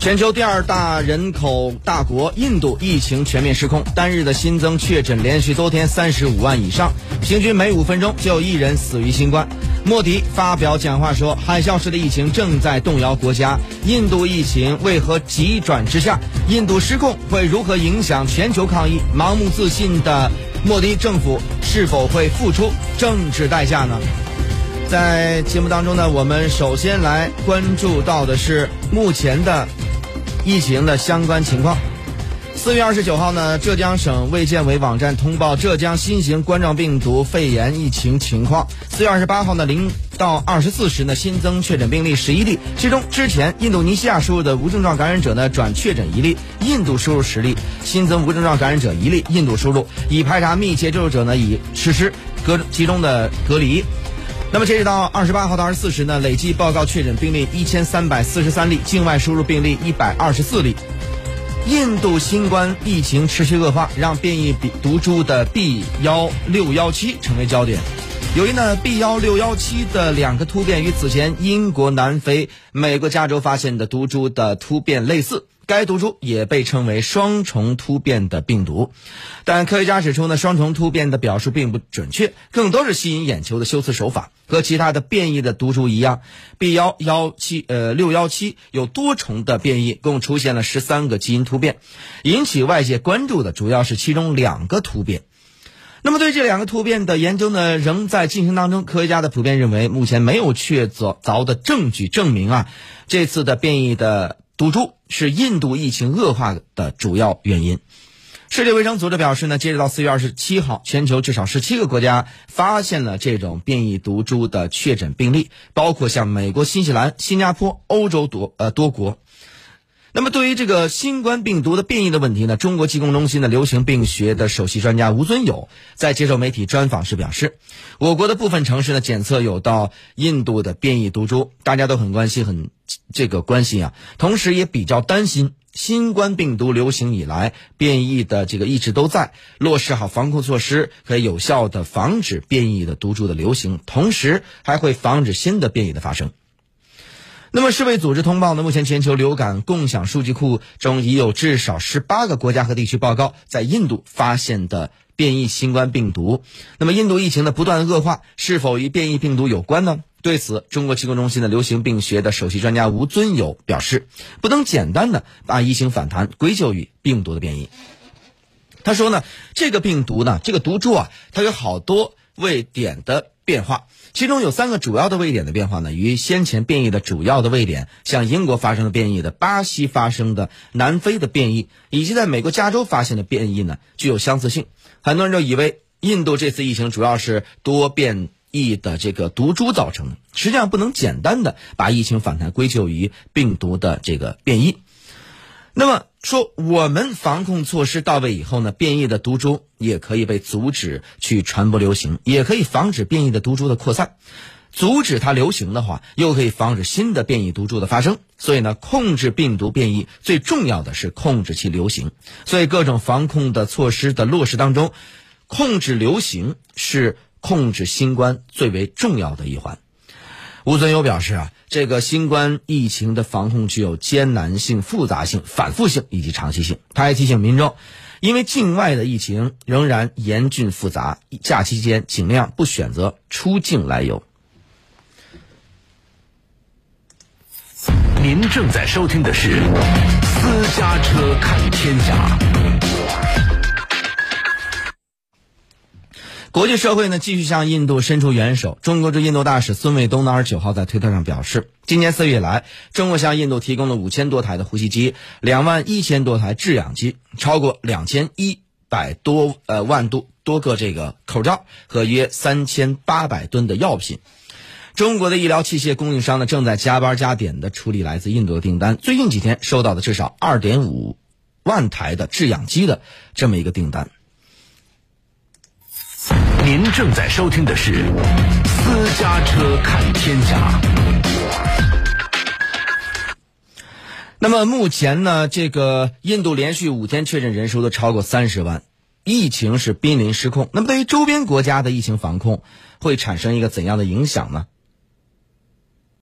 全球第二大人口大国印度疫情全面失控，单日的新增确诊连续多天三十五万以上，平均每五分钟就有一人死于新冠。莫迪发表讲话说，海啸式的疫情正在动摇国家，印度疫情为何急转直下？印度失控会如何影响全球抗疫？盲目自信的莫迪政府是否会付出政治代价呢？在节目当中呢，我们首先来关注到的是目前的。疫情的相关情况。四月二十九号呢，浙江省卫健委网站通报浙江新型冠状病毒肺炎疫情情况。四月二十八号呢，零到二十四时呢，新增确诊病例十一例，其中之前印度尼西亚输入的无症状感染者呢转确诊一例，印度输入十例，新增无症状感染者一例，印度输入，已排查密切接触者呢已实施隔集中的隔离。那么截止到二十八号到二十四时呢，累计报告确诊病例一千三百四十三例，境外输入病例一百二十四例。印度新冠疫情持续恶化，让变异毒株的 B 幺六幺七成为焦点。由于呢 B 幺六幺七的两个突变与此前英国、南非、美国加州发现的毒株的突变类似。该毒株也被称为双重突变的病毒，但科学家指出呢，双重突变的表述并不准确，更多是吸引眼球的修辞手法。和其他的变异的毒株一样，B 幺幺七呃六幺七有多重的变异，共出现了十三个基因突变。引起外界关注的主要是其中两个突变。那么对这两个突变的研究呢，仍在进行当中。科学家的普遍认为，目前没有确凿凿的证据证明啊，这次的变异的。毒株是印度疫情恶化的主要原因。世界卫生组织表示呢，截止到四月二十七号，全球至少十七个国家发现了这种变异毒株的确诊病例，包括像美国、新西兰、新加坡、欧洲多呃多国。那么，对于这个新冠病毒的变异的问题呢，中国疾控中心的流行病学的首席专家吴尊友在接受媒体专访时表示，我国的部分城市呢检测有到印度的变异毒株，大家都很关心，很这个关心啊，同时也比较担心，新冠病毒流行以来，变异的这个一直都在，落实好防控措施，可以有效的防止变异的毒株的流行，同时还会防止新的变异的发生。那么，世卫组织通报呢？目前全球流感共享数据库中已有至少十八个国家和地区报告在印度发现的变异新冠病毒。那么，印度疫情的不断恶化是否与变异病毒有关呢？对此，中国疾控中心的流行病学的首席专家吴尊友表示，不能简单的把疫情反弹归咎于病毒的变异。他说呢，这个病毒呢，这个毒株啊，它有好多位点的变化。其中有三个主要的位点的变化呢，与先前变异的主要的位点，像英国发生的变异的、巴西发生的、南非的变异，以及在美国加州发现的变异呢，具有相似性。很多人就以为印度这次疫情主要是多变异的这个毒株造成的，实际上不能简单的把疫情反弹归咎于病毒的这个变异。那么说，我们防控措施到位以后呢，变异的毒株也可以被阻止去传播流行，也可以防止变异的毒株的扩散。阻止它流行的话，又可以防止新的变异毒株的发生。所以呢，控制病毒变异最重要的是控制其流行。所以各种防控的措施的落实当中，控制流行是控制新冠最为重要的一环。吴尊友表示啊，这个新冠疫情的防控具有艰难性、复杂性、反复性以及长期性。他还提醒民众，因为境外的疫情仍然严峻复杂，假期间尽量不选择出境来游。您正在收听的是《私家车看天下》。国际社会呢继续向印度伸出援手。中国驻印度大使孙卫东呢二十九号在推特上表示，今年四月以来，中国向印度提供了五千多台的呼吸机、两万一千多台制氧机、超过两千一百多呃万多多个这个口罩和约三千八百吨的药品。中国的医疗器械供应商呢正在加班加点的处理来自印度的订单，最近几天收到的至少二点五万台的制氧机的这么一个订单。您正在收听的是《私家车看天下》。那么目前呢，这个印度连续五天确诊人数都超过三十万，疫情是濒临失控。那么对于周边国家的疫情防控会产生一个怎样的影响呢？